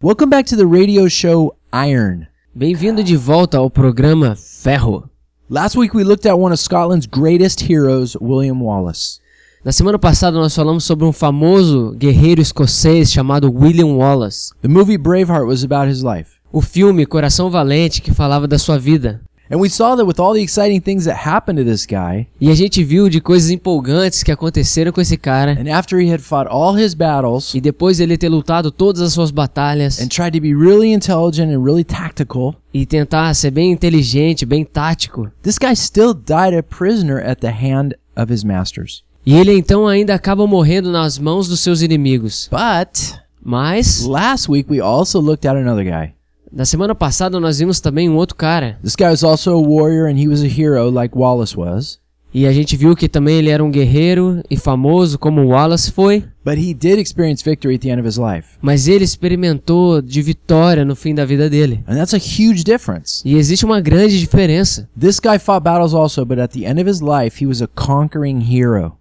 Welcome back to the radio show Iron. Bem-vindo de volta ao programa Ferro. Last week we looked at one of Scotland's greatest heroes, William Wallace. Na semana passada nós falamos sobre um famoso guerreiro escocês chamado William Wallace. The movie Braveheart was about his life. O filme Coração Valente que falava da sua vida. And we saw that with all the exciting things that happened to this guy, E a gente viu de coisas empolgantes que aconteceram com esse cara. and after he had fought all his battles E depois ele ter lutado todas as suas batalhas and tried to be really intelligent and really tactical, e tentar ser bem inteligente, bem tático. this guy still died a prisoner at the hand of his masters. E ele então ainda acaba morrendo nas mãos dos seus inimigos. But Mas, last week we also looked at another guy. Na semana passada nós vimos também um outro cara. This guy was also a warrior and he was a hero like Wallace was. E a gente viu que também ele era um guerreiro e famoso como Wallace foi. But he did experience victory at the end of his life. Mas ele experimentou de vitória no fim da vida dele. And that's a huge difference. E existe uma grande diferença. This guy fought battles also, but at the end of his life, he was a conquering hero.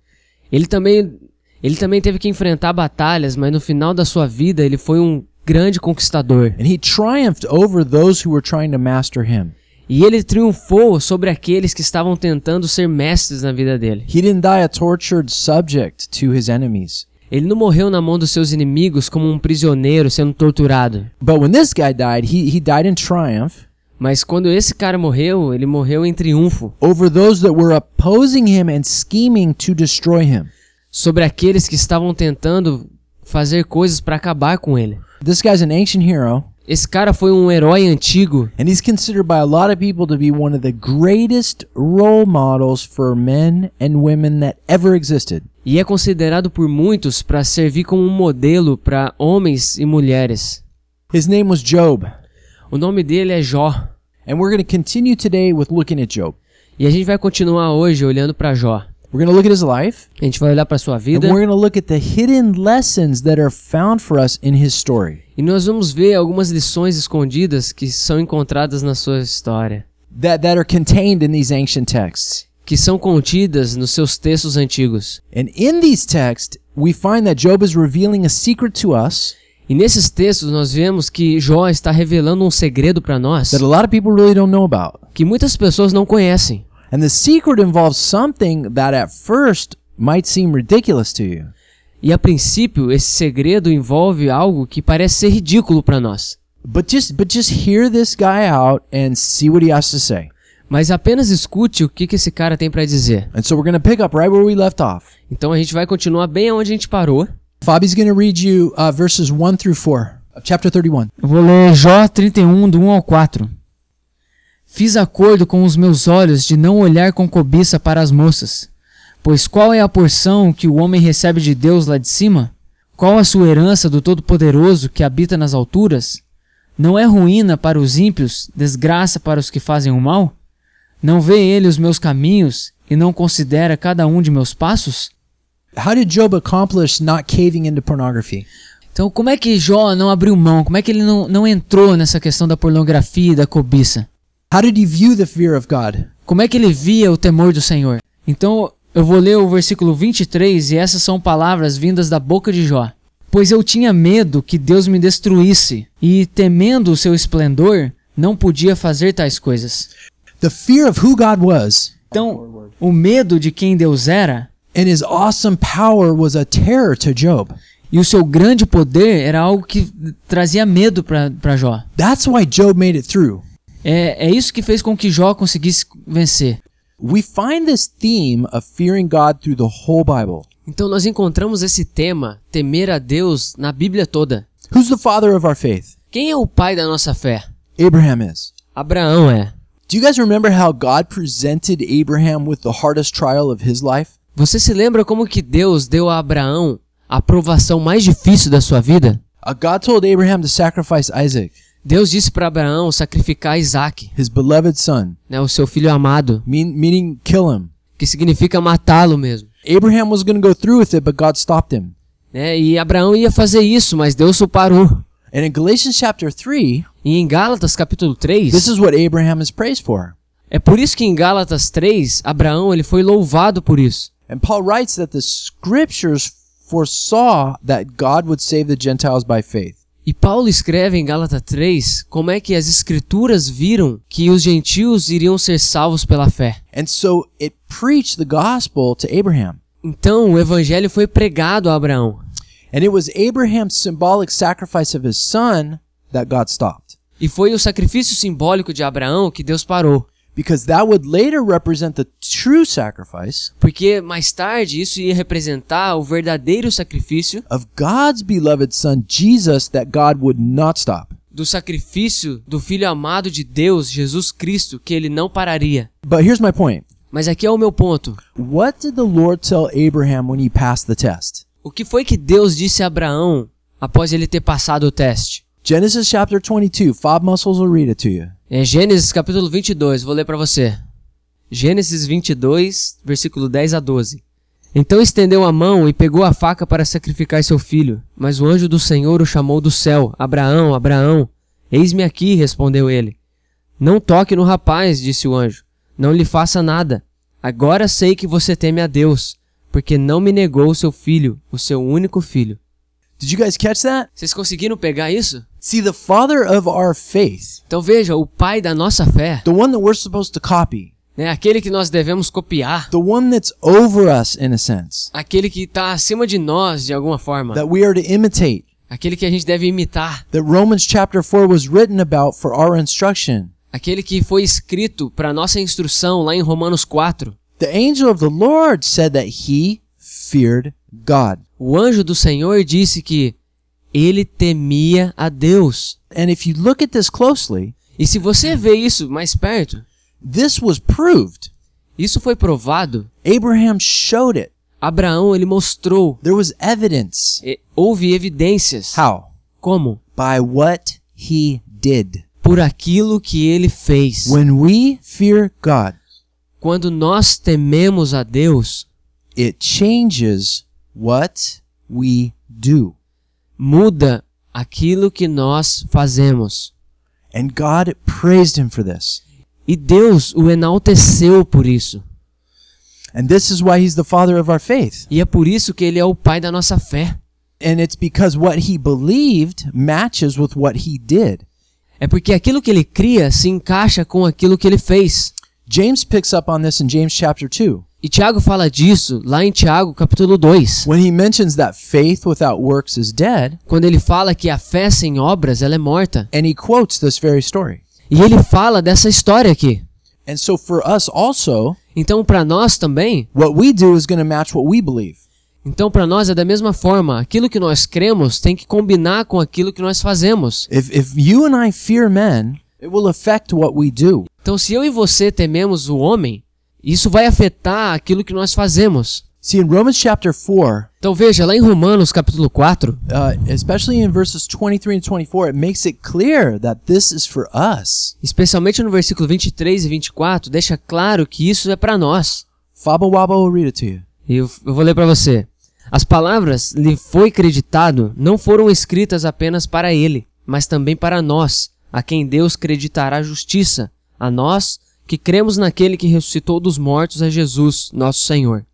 Ele também, ele também teve que enfrentar batalhas, mas no final da sua vida ele foi um grande conquistador. And he triumphed over those who were trying to master him. E ele triunfou sobre aqueles que estavam tentando ser mestres na vida dele. He didn't die a tortured subject to his enemies. Ele não morreu na mão dos seus inimigos como um prisioneiro sendo torturado. But when this guy died, he, he died in triumph Mas quando esse cara morreu, ele morreu em triunfo over those that were opposing him and scheming to destroy him. sobre aqueles que estavam tentando fazer coisas para acabar com ele. This guy's an ancient hero, Esse cara foi um herói antigo and he's considered by a lot of people to be one of the greatest role models for men and women that ever existed. e é considerado por muitos para servir como um modelo para homens e mulheres. His name was Job, O nome dele é Jó. and we're going to continue today with looking at Job. E a gente vai continuar hoje olhando para Jó. We're going to look at his life, A gente vai olhar para sua and vida we're going to look at the hidden lessons that are found for us in his story. e nós vamos ver algumas lições escondidas que são encontradas na sua história, that, that are contained in these ancient texts. que são contidas nos seus textos antigos. And in these texts, we find that Job is revealing a secret to us E nesses textos nós vemos que Jó está revelando um segredo para nós that a lot of people really don't know about. que muitas pessoas não conhecem. And the secret involves something that at first might seem ridiculous to you. E a princípio, esse segredo envolve algo que parece ser ridículo para nós. But just but just hear this guy out and see what he has to say. Mas apenas escute o que, que esse cara tem para dizer. And so we're going to pick up right where we left off. Então a gente vai continuar bem onde a gente parou. Fabi's going to read you uh, verses 1 through 4 of chapter 31. Eu vou ler Jó 31, do 1 ao 4. Fiz acordo com os meus olhos de não olhar com cobiça para as moças. Pois qual é a porção que o homem recebe de Deus lá de cima? Qual a sua herança do Todo-Poderoso que habita nas alturas? Não é ruína para os ímpios, desgraça para os que fazem o mal? Não vê ele os meus caminhos e não considera cada um de meus passos? How did Job accomplish not caving into pornography? Então, como é que Jó não abriu mão? Como é que ele não, não entrou nessa questão da pornografia e da cobiça? How did he view the fear of God? Como é que ele via o temor do Senhor? Então, eu vou ler o versículo 23 e essas são palavras vindas da boca de Jó. Pois eu tinha medo que Deus me destruísse, e temendo o seu esplendor, não podia fazer tais coisas. The fear of who God was Então, o medo de quem Deus era and his awesome power was a terror to Job. e o seu grande poder era algo que trazia medo para Jó. That's why Job made it through. É, é isso que fez com que Jó conseguisse vencer. We find this theme of fearing God through the whole Bible. Então nós encontramos esse tema, temer a Deus, na Bíblia toda. Who's the father of our faith? Quem é o pai da nossa fé? Abraham is. Abraão é. Do you guys remember how God presented Abraham with the hardest trial of his life? Você se lembra como que Deus deu a Abraão a provação mais difícil da sua vida? God told Abraham to sacrifice Isaac, Deus disse para Abraão sacrificar Isaac, his beloved son, né, o seu filho amado, mean, meaning kill him. que significa matá-lo mesmo. Abraham was going to go through with it, but God stopped him. Né? E Abraão ia fazer isso, mas Deus o parou. And in Galatians chapter 3, E em Gálatas capítulo 3, this is what Abraham is praised for. é por isso que em Gálatas 3, Abraão ele foi louvado por isso. And Paul writes that the scriptures foresaw that God would save the Gentiles by faith. E Paulo escreve em Gálatas 3 como é que as escrituras viram que os gentios iriam ser salvos pela fé. And so it preached the gospel to Abraham. Então o evangelho foi pregado a Abraão. And it was Abraham's symbolic sacrifice of his son that God stopped. E foi o sacrifício simbólico de Abraão que Deus parou. Because that would later represent the true sacrifice Porque mais tarde isso ia representar o verdadeiro sacrifício of God's beloved son Jesus that God would not stop. do sacrifício do Filho amado de Deus, Jesus Cristo, que ele não pararia. But here's my point. Mas aqui é o meu ponto. What did the Lord tell Abraham when he passed the test? O que foi que Deus disse a Abraão após ele ter passado o teste? Genesis chapter 22. Fob Muscles will read it to you. É Gênesis capítulo 22, vou ler para você. Gênesis 22, versículo 10 a 12. Então estendeu a mão e pegou a faca para sacrificar seu filho. Mas o anjo do Senhor o chamou do céu: Abraão, Abraão. Eis-me aqui, respondeu ele. Não toque no rapaz, disse o anjo. Não lhe faça nada. Agora sei que você teme a Deus, porque não me negou o seu filho, o seu único filho. Did you guys catch that? Vocês conseguiram pegar isso? See, the father of our faith, Então veja, o pai da nossa fé, the one that we're supposed to copy, né, aquele que nós devemos copiar, the one that's over us in a sense, aquele que está acima de nós de alguma forma, that we are to imitate, aquele que a gente deve imitar, that Romans chapter 4 was written about for our instruction. aquele que foi escrito para nossa instrução lá em Romanos 4. The angel of the Lord said that he feared God. O anjo do Senhor disse que ele temia a Deus. And if you look at this closely, E se você vê isso mais perto, this was proved. isso foi provado. Abraham showed it. Abraão ele mostrou, There was evidence. e- houve evidências. How? Como? By what he did. Por aquilo que ele fez. When we fear God, Quando nós tememos a Deus, it changes what we do. muda aquilo que nós fazemos. And God praised him for this. E Deus o enalteceu por isso. And this is why he's the father of our faith. E é por isso que ele é o pai da nossa fé. And it's because what he believed matches with what he did. É porque aquilo que ele cria se encaixa com aquilo que ele fez. James picks up on this in James chapter 2 E Tiago fala disso lá em Tiago capítulo 2, when he mentions that faith without works is dead, quando ele fala que a fé sem obras ela é morta. and he quotes this very story. E ele fala dessa história aqui. And so for us also, Então para nós também, what we do is going to match what we believe. então para nós é da mesma forma, aquilo que nós cremos tem que combinar com aquilo que nós fazemos. If if you and I fear men, it will affect what we do. Então se eu e você tememos o homem, isso vai afetar aquilo que nós fazemos. See, in Romans chapter 4, Então veja, lá em Romanos capítulo 4, uh, especially in verses 23 and 24, it makes it clear that this is for us. especialmente no versículo 23 e 24, deixa claro que isso é para nós. Faba Waba will read it to you. E eu, eu vou ler para você. As palavras lhe foi creditado não foram escritas apenas para ele, mas também para nós, a quem Deus creditará justiça, a nós que cremos naquele que ressuscitou dos mortos a Jesus, nosso Senhor.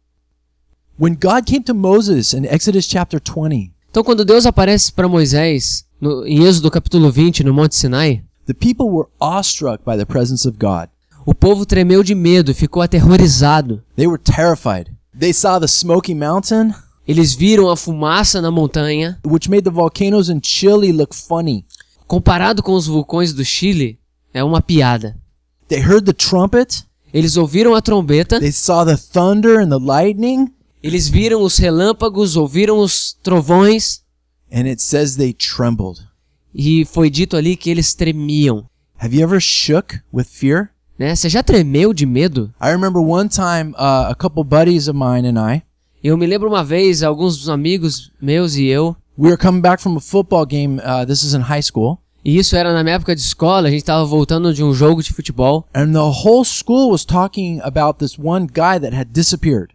When God came to Moses in Exodus chapter 20, Então, quando Deus aparece para Moisés no, em Êxodo capítulo 20, no Monte Sinai, the people were awestruck by the presence of God. o povo tremeu de medo e ficou aterrorizado. They were terrified. They saw the smoky mountain, Eles viram a fumaça na montanha, which made the volcanoes in Chile look funny. comparado com os vulcões do Chile, é uma piada. They heard the trumpet, Eles ouviram a trombeta, they saw the thunder and the lightning, eles viram os relâmpagos, ouviram os trovões, and it says they trembled. e foi dito ali que eles tremiam. Have you ever shook with fear? Né? Você já tremeu de medo? I remember one time uh, a couple buddies of mine and I, Eu me lembro uma vez, alguns dos amigos meus e eu, we were coming back from a football game. Uh, this is in high school. E isso era na minha época de escola, a gente estava voltando de um jogo de futebol, And the whole school was talking about this one guy that had disappeared.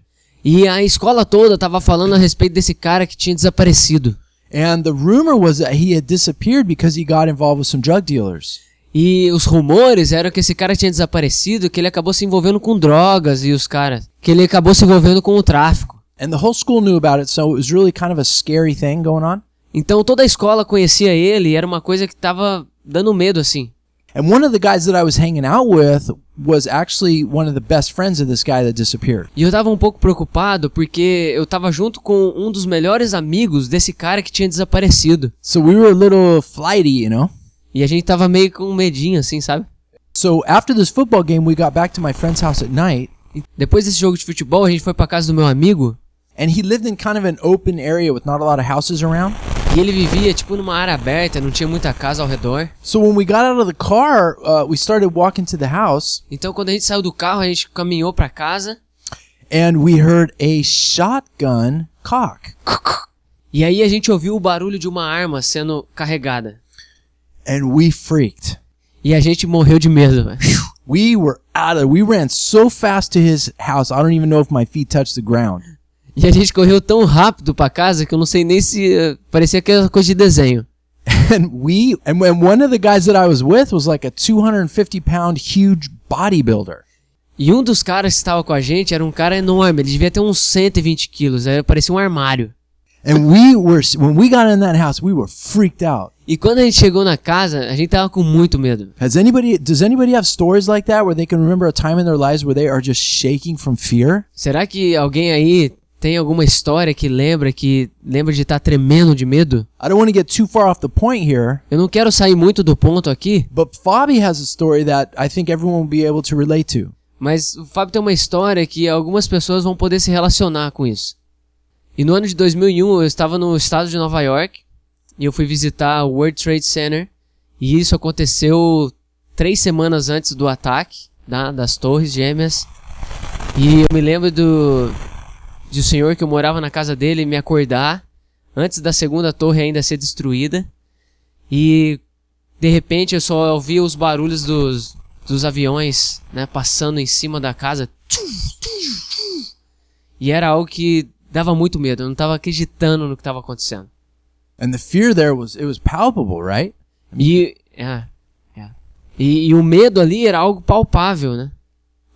e a escola toda estava falando a respeito desse cara que tinha desaparecido. And the rumor was that he had disappeared because he got involved with some drug dealers. E os rumores eram que esse cara tinha desaparecido, que ele acabou se envolvendo com drogas e os caras, que ele acabou se envolvendo com o tráfico. And the whole school knew about it, so it was really kind of a scary thing going on. Então toda a escola conhecia ele e era uma coisa que tava dando medo assim. And one of the guys that I was hanging out with was actually one of the best friends of this guy that disappeared. E eu tava um pouco preocupado porque eu tava junto com um dos melhores amigos desse cara que tinha desaparecido. So we were a little flighty, you know? E a gente tava meio com medinho assim, sabe? So after this football game, we got back to my friend's house at night, E depois desse jogo de futebol, a gente foi pra casa do meu amigo and he lived in kind of an open area with not a lot of houses around. E ele vivia tipo numa área aberta, não tinha muita casa ao redor. So when we got out of the car, uh, we started walking to the house, Então quando a gente saiu do carro, a gente caminhou pra casa and we heard a shotgun cock. e aí a gente ouviu o barulho de uma arma sendo carregada. And we freaked. E a gente morreu de medo, velho. We were out of We ran so fast to his house, I don't even know if my feet touched the ground. E a gente correu tão rápido pra casa que eu não sei nem se eh, parecia aquela coisa de desenho. And we, and when one of the guys that I was with was like a 250 pound huge bodybuilder. E um dos caras que estava com a gente era um cara enorme, ele devia ter uns 120 quilos, parecia um armário. And we were, when we got in that house, we were freaked out. E quando a gente chegou na casa, a gente tava com muito medo. Has anybody, does anybody have stories like that where they can remember a time in their lives where they are just shaking from fear? Será que alguém aí tem alguma história que lembra que lembra de estar tremendo de medo? I don't want to get too far off the point here, Eu não quero sair muito do ponto aqui, but Fabi has a story that I think everyone will be able to relate to. mas o Fábio tem uma história que algumas pessoas vão poder se relacionar com isso. E no ano de 2001 eu estava no estado de Nova York e eu fui visitar o World Trade Center e isso aconteceu três semanas antes do ataque da- das torres gêmeas e eu me lembro do de o senhor que eu morava na casa dele me acordar antes da segunda torre ainda ser destruída e de repente eu só ouvia os barulhos dos, dos aviões né, passando em cima da casa e era algo que dava muito medo. Eu não tava acreditando no que tava acontecendo. And the fear there was, it was palpable, right? E, é, é. e, e o medo ali era algo palpável, né?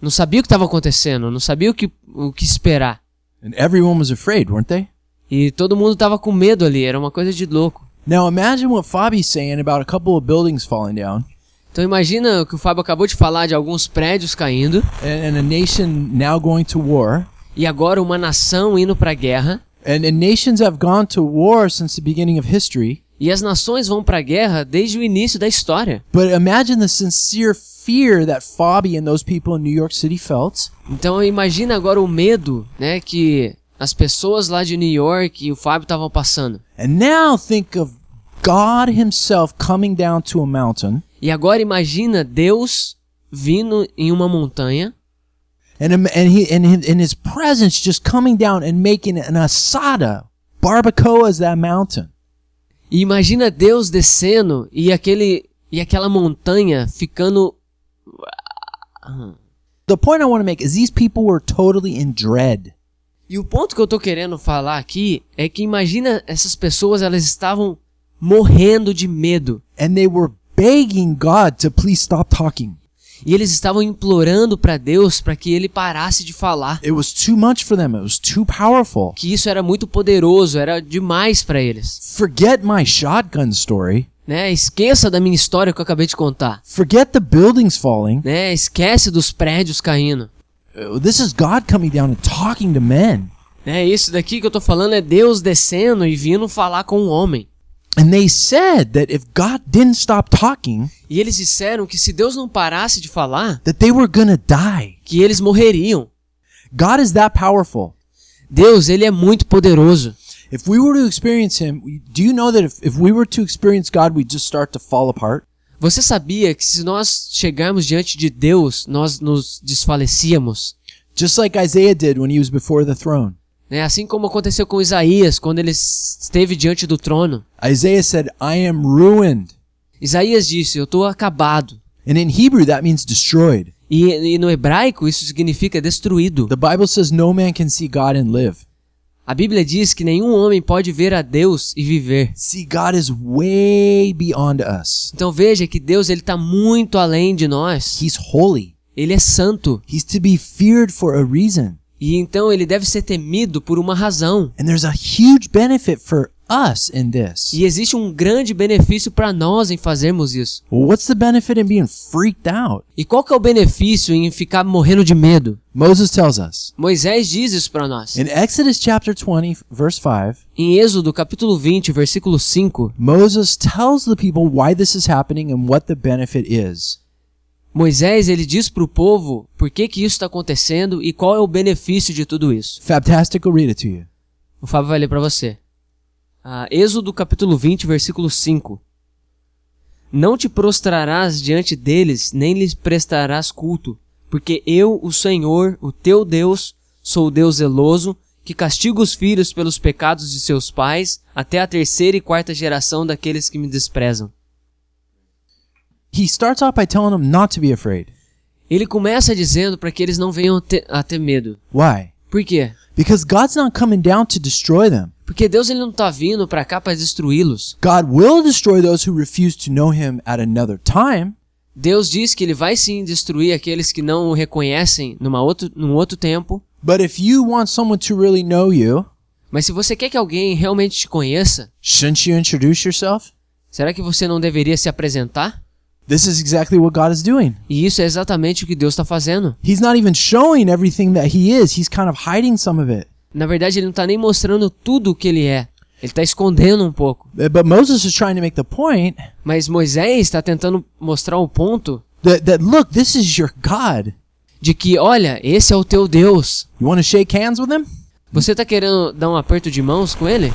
Não sabia o que estava acontecendo, não sabia o que, o que esperar. And everyone was afraid, weren't they? E todo mundo tava com medo ali, era uma coisa de louco. Now imagine what Fabi's saying about a couple of buildings falling down Então imagina o que o Fábio acabou de falar de alguns prédios caindo and, and a nation now going to war. e agora uma nação indo pra guerra. And, and nations have gone to war since the beginning of history. E as nações vão pra guerra desde o início da história. But imagine the sincere fear that Fabi and those people in New York City felt. Então imagina agora o medo, né, que as pessoas lá de New York e o Fábio estavam passando. And now think of God Himself coming down to a mountain E agora imagina Deus vindo em uma montanha and, and, he, and, and His presence just coming down and making an asada, barbacoa as that mountain. E imagina Deus descendo e aquele e aquela montanha ficando The point I want to make is these people were totally in dread. E o ponto que eu tô querendo falar aqui é que imagina essas pessoas elas estavam morrendo de medo And they were begging God to please stop talking. E eles estavam implorando para Deus para que ele parasse de falar, It was too much for them. It was too powerful. que isso era muito poderoso, era demais para eles. Forget my shotgun story. né? Esqueça da minha história que eu acabei de contar, Forget the buildings falling. né? Esquece dos prédios caindo, Uh, This is God coming down and talking to men. né? Isso daqui que eu tô falando é Deus descendo e vindo falar com o homem. And they said that if God didn't stop talking, E eles disseram que se Deus não parasse de falar, that they were to die. que eles morreriam. God is that powerful. Deus, ele é muito poderoso. If we were to experience him, do you know that if, if we were to experience God, we'd just start to fall apart? Você sabia que se nós chegarmos diante de Deus, nós nos desfalecíamos? Just like Isaiah did when he was before the throne. Né? Assim como aconteceu com Isaías quando ele esteve diante do trono. Isaiah said, I am ruined. Isaías disse: Eu estou acabado. And in Hebrew, that means destroyed. E, e no hebraico isso significa destruído. The Bible says no man can see God and live. A Bíblia diz que nenhum homem pode ver a Deus e viver. See, God is way beyond us. Então veja que Deus ele está muito além de nós. He's holy. Ele é santo He's to be feared for a reason. E então ele deve ser temido por uma razão. And there's a huge benefit for us in this. E existe um grande benefício para nós em fazermos isso. Well, what's the benefit in being freaked out? E qual que é o benefício em ficar morrendo de medo? Moses tells us Moisés diz isso para nós. in Exodus chapter 20, verse 5. Em Êxodo capítulo 20, versículo 5, Moses tells the people why this is happening and what the benefit is. Moisés ele diz para o povo por que que isso está acontecendo e qual é o benefício de tudo isso. Fantastic, I'll read it to you. O Fábio vai ler para você. Ah, Êxodo capítulo 20, versículo 5. Não te prostrarás diante deles, nem lhes prestarás culto, porque eu, o Senhor, o teu Deus, sou o Deus zeloso, que castigo os filhos pelos pecados de seus pais, até a terceira e quarta geração daqueles que me desprezam. He starts off by telling them not to be afraid. Ele começa dizendo para que eles não venham te- a ter medo. Why? Por quê? Because God's not coming down to destroy them. Porque Deus ele não está vindo para cá para destruí-los. God will destroy those who refuse to know him at another time, Deus diz que ele vai sim destruir aqueles que não o reconhecem numa outro, num outro tempo. but if you want someone to really know you, Mas se você quer que alguém realmente te conheça, shouldn't you introduce yourself? será que você não deveria se apresentar? This is exactly what God is doing. E isso é exatamente o que Deus está fazendo. He's not even showing everything that he is. He's kind of hiding some of it. Na verdade, ele não está nem mostrando tudo o que ele é. Ele está escondendo um pouco. Uh, But Moses is trying to make the point Mas Moisés está tentando mostrar o ponto that, that look, this is your God. de que, olha, esse é o teu Deus. You want to shake hands with him? Você está querendo dar um aperto de mãos com ele?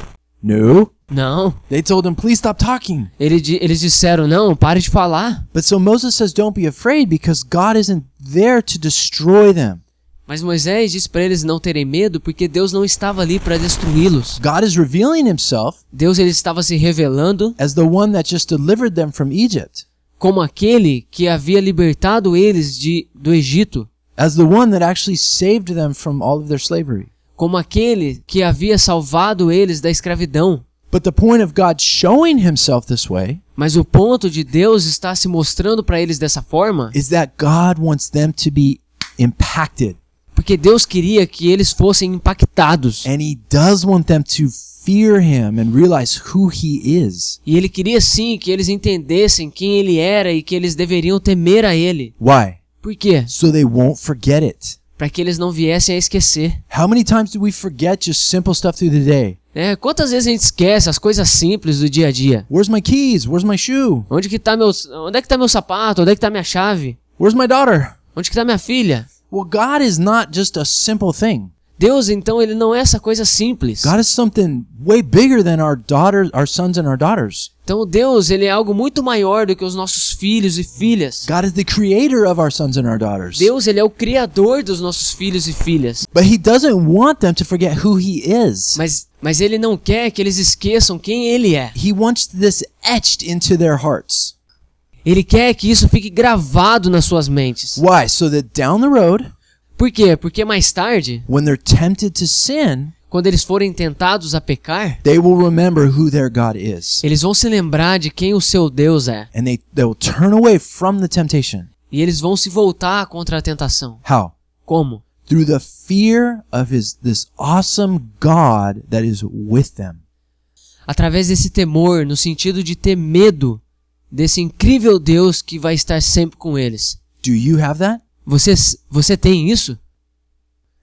No. Não. They told him, please stop talking. Ele di- eles disseram, não, pare de falar. But so Moses says, don't be afraid because God isn't there to destroy them. Mas Moisés disse para eles não terem medo porque Deus não estava ali para destruí-los. God is revealing himself Deus ele estava se revelando as the one that just delivered them from Egypt, como aquele que havia libertado eles de, do Egito, as the one that actually saved them from all of their slavery. Como aquele que havia salvado eles da escravidão. But the point of God showing himself this way Mas o ponto de Deus estar se mostrando para eles dessa forma, is that God wants them to be impacted. porque Deus queria que eles fossem impactados. And he does want them to fear him and realize who he is. E ele queria sim que eles entendessem quem ele era e que eles deveriam temer a ele. Why? Por quê? So they won't forget it. Para que eles não viessem a esquecer. How many times do we forget just simple stuff through the day? É, quantas vezes a gente esquece as coisas simples do dia a dia? Where's my keys? Where's my shoe? Onde que tá meu, onde é que tá meu sapato? Onde é que tá minha chave? Where's my daughter? Onde que tá minha filha? Well, God is not just a simple thing. Deus, então, ele não é essa coisa simples. God is something way bigger than our daughters, our sons and our daughters. Então, Deus, ele é algo muito maior do que os nossos filhos e filhas. God is the creator of our sons and our daughters. Deus, ele é o criador dos nossos filhos e filhas. But he doesn't want them to forget who he is. Mas, mas ele não quer que eles esqueçam quem ele é. He wants this etched into their hearts. Ele quer que isso fique gravado nas suas mentes. Why? So that down the road, Por quê? Porque mais tarde, when they're tempted to sin, quando eles forem tentados a pecar, they will remember who their God is. eles vão se lembrar de quem o seu Deus é. And they, they will turn away from the temptation. E eles vão se voltar contra a tentação. How? Como? Through the fear of his this awesome God that is with them. Através desse temor, no sentido de ter medo desse incrível Deus que vai estar sempre com eles. Do you have that? Você, você tem isso?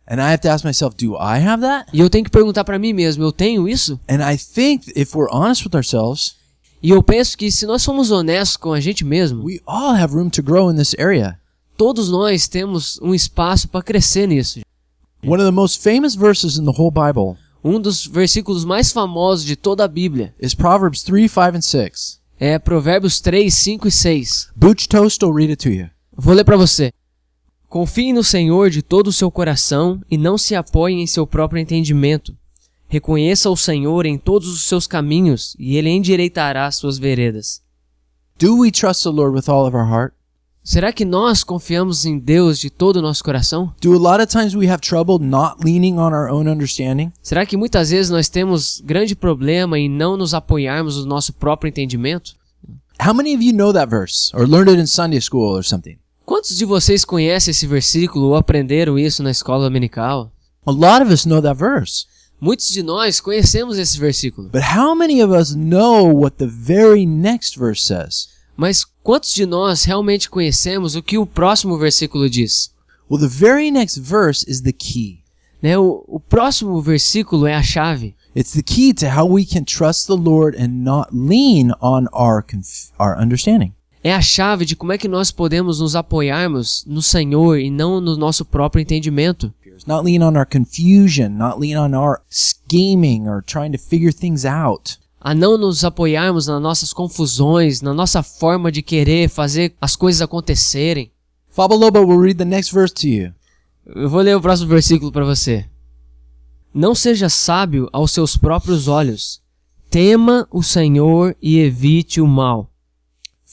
And I have to ask myself, do I have that? E eu tenho que perguntar para mim mesmo, eu tenho isso? And I think if we're honest with ourselves, E eu penso que se nós somos honestos com a gente mesmo, we all have room to grow in this area. todos nós temos um espaço para crescer nisso. One of the most famous verses in the whole Bible Um dos versículos mais famosos de toda a Bíblia is Proverbs 3, 5, and 6. é Provérbios 3, 5 e 6. Butch Toast will read it to you. Vou ler para você. Confie no Senhor de todo o seu coração e não se apoie em seu próprio entendimento. Reconheça o Senhor em todos os seus caminhos e ele endireitará as suas veredas. Do we trust the Lord with all of our heart? Será que nós confiamos em Deus de todo o nosso coração? Do a lot of times we have trouble not leaning on our own understanding? Será que muitas vezes nós temos grande problema em não nos apoiarmos no nosso próprio entendimento? How many of you know that verse or learned it in Sunday school or something? Quantos de vocês conhecem esse versículo ou aprenderam isso na escola dominical? A lot of us know that verse. Muitos de nós conhecemos esse versículo, But how many of us know what the very next verse says? mas quantos de nós realmente conhecemos o que o próximo versículo diz? Well, the very next verse is the key. Né, o, o próximo versículo é a chave. It's the key to how we can trust the Lord and not lean on our our understanding. É a chave de como é que nós podemos nos apoiarmos no Senhor e não no nosso próprio entendimento. Not lean on our confusion, not lean on our scheming or trying to figure things out. A não nos apoiarmos nas nossas confusões, na nossa forma de querer fazer as coisas acontecerem. Faba Lobo will read the next verse to you. Eu vou ler o próximo versículo para você. Não seja sábio aos seus próprios olhos. Tema o Senhor e evite o mal.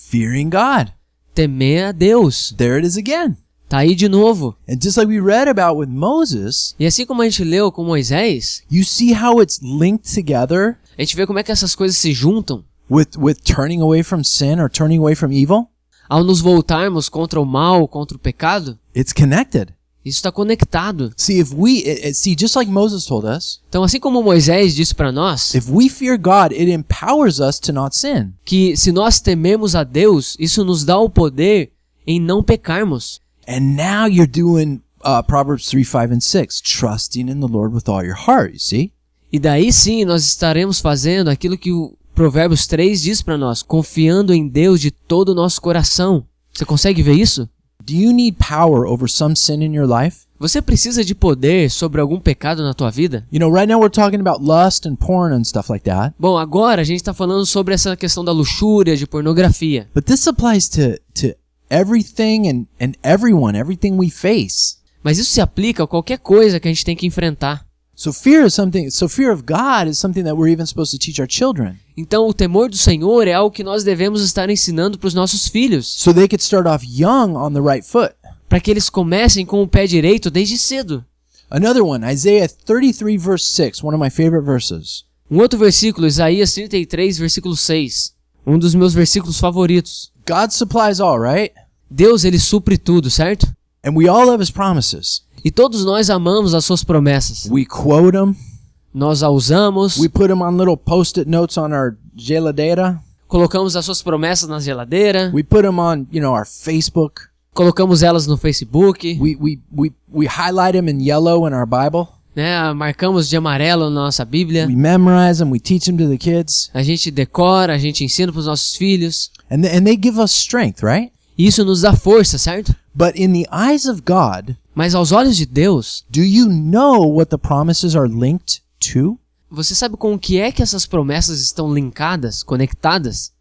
Fearing God. Temer a Deus. There it is again. Tá aí de novo. And just like we read about with Moses, E assim como a gente leu com Moisés, you see how it's linked together a gente vê como é que essas coisas se juntam. with with turning away from sin or turning away from evil. Ao nos voltarmos contra o mal, contra o pecado, It's connected. Isso está conectado. See, if we it, it- see just like Moses told us, Então, assim como Moisés disse para nós, if we fear God, it empowers us to not sin. que se nós tememos a Deus, isso nos dá o poder em não pecarmos. And now you're doing uh, Proverbs 3, 5, and 6, trusting in the Lord with all your heart, you see? E daí sim nós estaremos fazendo aquilo que o Provérbios 3 diz para nós, confiando em Deus de todo o nosso coração. Você consegue ver isso? Do you need power over some sin in your life? Você precisa de poder sobre algum pecado na tua vida? You know, right now we're talking about lust and porn and stuff like that. Bom, agora a gente está falando sobre essa questão da luxúria, de pornografia. But this applies to, to everything and, and everyone, everything we face. Mas isso se aplica a qualquer coisa que a gente tem que enfrentar. So fear is something, so fear of God is something that we're even supposed to teach our children. Então, o temor do Senhor é algo que nós devemos estar ensinando para os nossos filhos, So they could start off young on the right foot. para que eles comecem com o pé direito desde cedo. Another one, Isaiah 33 verse 6, one of my favorite verses. Um outro versículo, Isaías 33, versículo 6. Um dos meus versículos favoritos. God supplies all, right? Deus, ele supre tudo, certo? And we all love his promises. E todos nós amamos as suas promessas. We quote them. Nós a usamos, We put them on little post-it notes on our geladeira. colocamos as suas promessas na geladeira, We put them on, you know, our Facebook. colocamos elas no Facebook, We we we we highlight them in yellow in our Bible. né? Marcamos de amarelo na nossa Bíblia. We memorize them. We teach them to the kids, A gente decora, a gente ensina para os nossos filhos. and th- and they give us strength, right? Isso nos dá força, certo? But in the eyes of God, Mas aos olhos de Deus, do you know what the promises are linked to? você sabe com o que é que essas promessas estão linkadas, conectadas?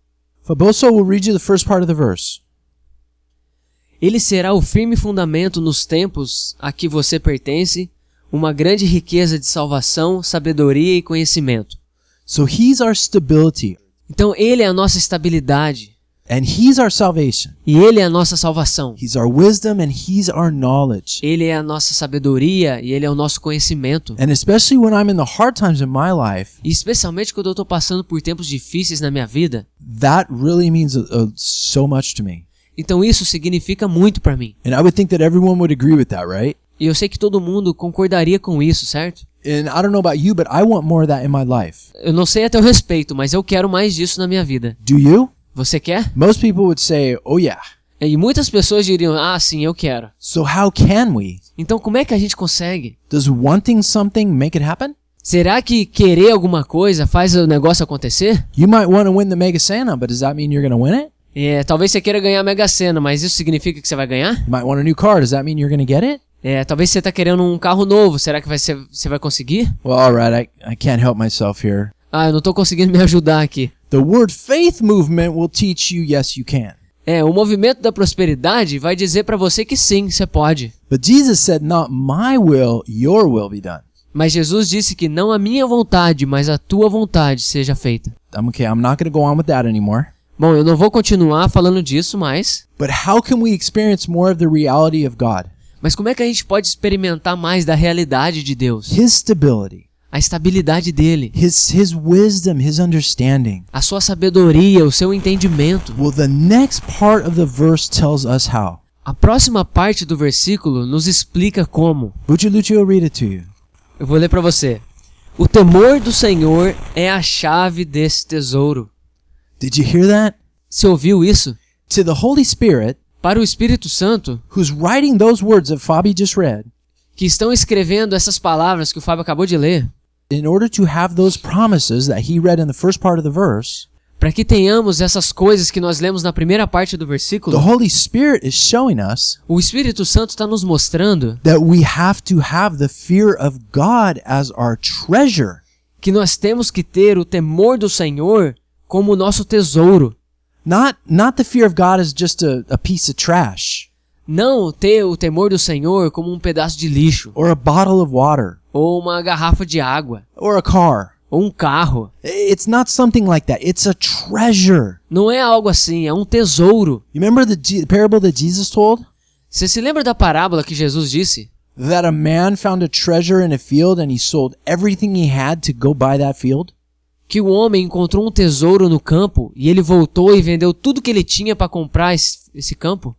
Faboso will read you the first part of the verse. Ele será o firme fundamento nos tempos a que você pertence, uma grande riqueza de salvação, sabedoria e conhecimento. So he's our stability, Então ele é a nossa estabilidade and he's our salvation. e ele é a nossa salvação. He's our wisdom, and he's our knowledge. Ele é a nossa sabedoria e ele é o nosso conhecimento. And especially when I'm in the hard times in my life, E especialmente quando eu estou passando por tempos difíceis na minha vida, that really means uh, uh, so much to me. então isso significa muito para mim. And I would think that everyone would agree with that, right? E eu sei que todo mundo concordaria com isso, certo? And I don't know about you, but I want more of that in my life. Eu não sei a teu respeito, mas eu quero mais disso na minha vida. Do you? Você quer? Most people would say, oh, yeah. E muitas pessoas diriam: Ah, sim, eu quero. So how can we? Então como é que a gente consegue? Does wanting something make it happen? Será que querer alguma coisa faz o negócio acontecer? You might want to win the Mega Santa, but does that mean you're going to win it? É, talvez você queira ganhar a Mega Sena, mas isso significa que você vai ganhar? You might want a new car. Does that mean you're going to get it? É, talvez você tá querendo um carro novo, será que vai ser, você vai conseguir? Well, all right. I, I can't help myself here. Ah, eu não tô conseguindo me ajudar aqui. The word faith movement will teach you yes, you can. É, o movimento da prosperidade vai dizer pra você que sim, você pode. But Jesus said, not my will, your will be done. Mas Jesus disse que não a minha vontade, mas a tua vontade seja feita. I'm okay. I'm not going to go on with that anymore. Bom, eu não vou continuar falando disso mais, But how can we experience more of the reality of God? mas como é que a gente pode experimentar mais da realidade de Deus? His stability, A estabilidade dele, his his wisdom, his understanding. a sua sabedoria, o seu entendimento. Well, the next part of the verse tells us how. A próxima parte do versículo nos explica como. Bucciolucci will read it to you. Eu vou ler pra você. O temor do Senhor é a chave desse tesouro. Did you hear that? Você ouviu isso? To the Holy Spirit, Para o Espírito Santo, who's writing those words that Fabi just read, que estão escrevendo essas palavras que o Fábio acabou de ler, in order to have those promises that he read in the first part of the verse, para que tenhamos essas coisas que nós lemos na primeira parte do the versículo, Holy Spirit is showing us o Espírito Santo está nos mostrando that we have to have the fear of God as our treasure. que nós temos que ter o temor do Senhor como nosso tesouro. Not not the fear of God as just a, a piece of trash Não ter o temor do Senhor como um pedaço de lixo, or a bottle of water ou uma garrafa de água, or a car. ou um carro. It's not something like that. It's a treasure. Não é algo assim, é um tesouro. You remember the parable that Jesus told? Você se lembra da parábola que Jesus disse? That a man found a treasure in a field and he sold everything he had to go buy that field? Que o homem encontrou um tesouro no campo e ele voltou e vendeu tudo que ele tinha para comprar esse, esse campo?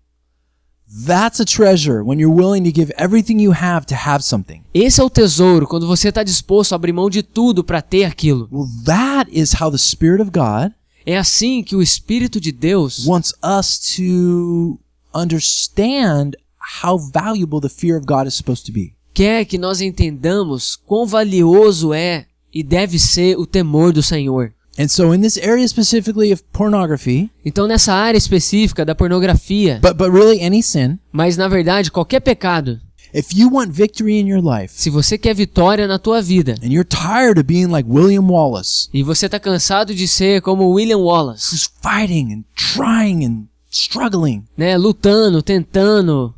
That's a treasure when you're willing to give everything you have to have something. Esse é o tesouro quando você está disposto a abrir mão de tudo para ter aquilo. Well, that is how the Spirit of God É assim que o Espírito de Deus wants us to understand how valuable the fear of God is supposed to be. quer que nós entendamos quão valioso é e deve ser o temor do Senhor. And so, in this area specifically of pornography, Então, nessa área específica da pornografia, but but really any sin, mas na verdade qualquer pecado, if you want victory in your life se você quer vitória na tua vida and you're tired of being like William Wallace, e você está cansado de ser como William Wallace, who's fighting and trying and struggling, né, lutando, tentando,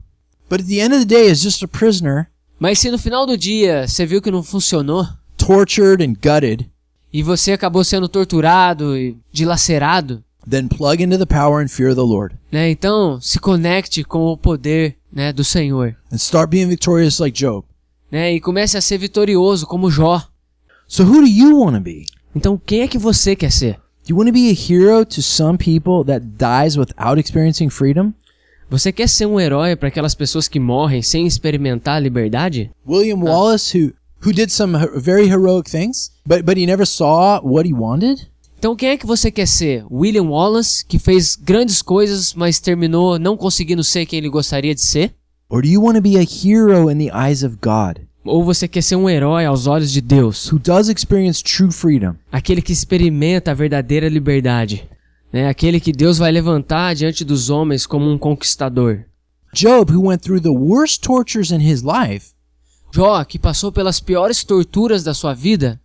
but at the end of the day is just a prisoner, mas se no final do dia você viu que não funcionou tortured and gutted, e você acabou sendo torturado e dilacerado, then plug into the power and fear of the Lord né? Então, se conecte com o poder, né, do Senhor, and start being victorious like Job. né? E comece a ser vitorioso como Jó. So, who do you want to be? Então, quem é que você quer ser? Do you want to be a hero to some people that dies without experiencing freedom? Você quer ser um herói para aquelas pessoas que morrem sem experimentar a liberdade? William Wallace, who who did some very heroic things, but but he never saw what he wanted. Então, quem é que você quer ser? William Wallace, que fez grandes coisas, mas terminou não conseguindo ser quem ele gostaria de ser? Or do you want to be a hero in the eyes of God, Ou você quer ser um herói aos olhos de Deus? who does experience true freedom? Aquele que experimenta a verdadeira liberdade. Né? Aquele que Deus vai levantar diante dos homens como um conquistador. Job, who went through the worst tortures in his life, Jó, que passou pelas piores torturas da sua vida,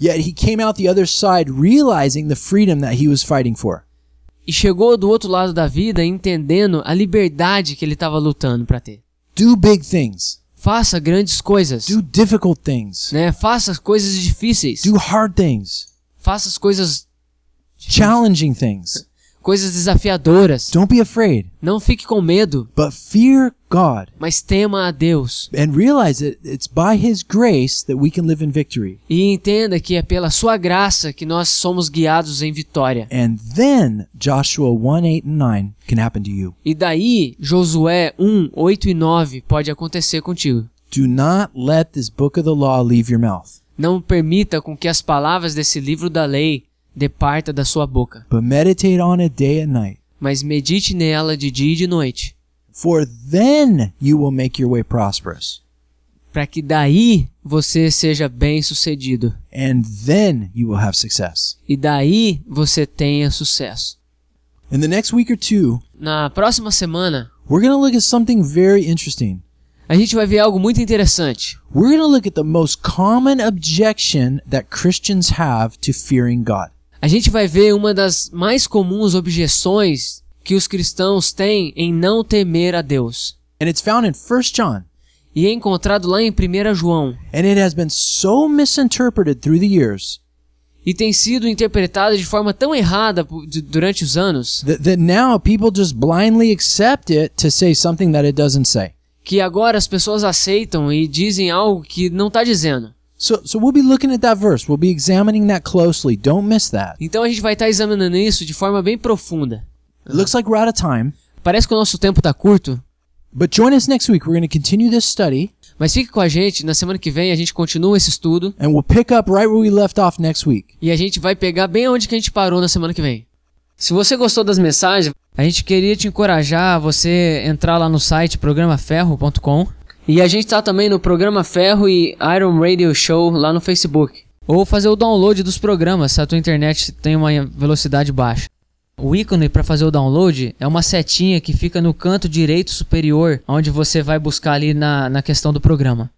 yet he came out the other side realizing the freedom that he was fighting for. e chegou do outro lado da vida entendendo a liberdade que ele estava lutando para ter. Do big things. Faça grandes coisas, Do difficult things. né? Faça coisas difíceis, Do hard things. faça as coisas, Challenging things. coisas desafiadoras. Don't be afraid, Não fique com medo, but fear God mas tema a Deus and realize that it's by his grace that we can live in victory. e entenda que é pela sua graça que nós somos guiados em vitória. And then Joshua 1 8 and 9 can happen to you. E daí, Josué 1, 8 e 9 pode acontecer contigo. Do not let this book of the law leave your mouth, Não permita com que as palavras desse livro da lei departa da sua boca, but meditate on it day and night. mas medite nela de dia e de noite, For then you will make your way prosperous, para que daí você seja bem-sucedido and then you will have success. e daí você tenha sucesso. In the next week or two, Na próxima semana, we're going to look at something very interesting. a gente vai ver algo muito interessante. We're going to look at the most common objection that Christians have to fearing God. A gente vai ver uma das mais comuns objeções que os cristãos têm em não temer a Deus. And it's found in 1 John. E é encontrado lá em 1 João. And it has been so misinterpreted through the years E tem sido interpretado de forma tão errada durante os anos that, that now people just blindly accept it to say something that it doesn't say. que agora as pessoas aceitam e dizem algo que não está dizendo. So, so we'll be looking at that verse. We'll be examining that closely. Don't miss that. Então a gente vai estar examinando isso de forma bem profunda. It looks like we're out of time, Parece que o nosso tempo está curto, But join us next week. We're going to continue this study Mas fique com a gente, na semana que vem a gente continua esse estudo and we'll pick up right where we left off next week. e a gente vai pegar bem onde que a gente parou na semana que vem. Se você gostou das mensagens, A gente queria te encorajar a você entrar lá no site programaferro.com e a gente tá também no programa Ferro e Iron Radio Show lá no Facebook. ou fazer o download dos programas se a tua internet tem uma velocidade baixa. O ícone para fazer o download é uma setinha que fica no canto direito superior, onde você vai buscar ali na, na questão do programa.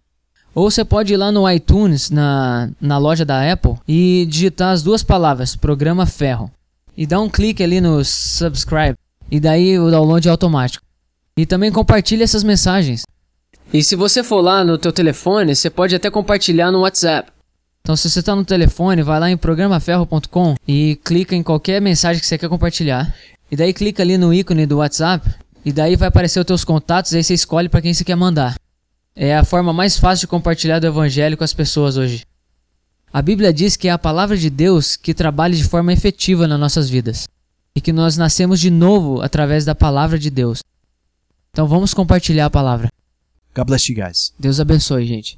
Ou você pode ir lá no iTunes, na, na loja da Apple, e digitar as duas palavras, Programa Ferro. E dar um clique ali no subscribe. E daí o download é automático. E também compartilhe essas mensagens. E se você for lá no teu telefone, você pode até compartilhar no WhatsApp. Então, se você está no telefone, vai lá em programaferro.com e clica em qualquer mensagem que você quer compartilhar. E daí clica ali no ícone do WhatsApp e daí vai aparecer os teus contatos e aí você escolhe para quem você quer mandar. É a forma mais fácil de compartilhar do evangelho com as pessoas hoje. A Bíblia diz que é a palavra de Deus que trabalha de forma efetiva nas nossas vidas e que nós nascemos de novo através da palavra de Deus. Então vamos compartilhar a palavra. God bless you guys. Deus abençoe, gente.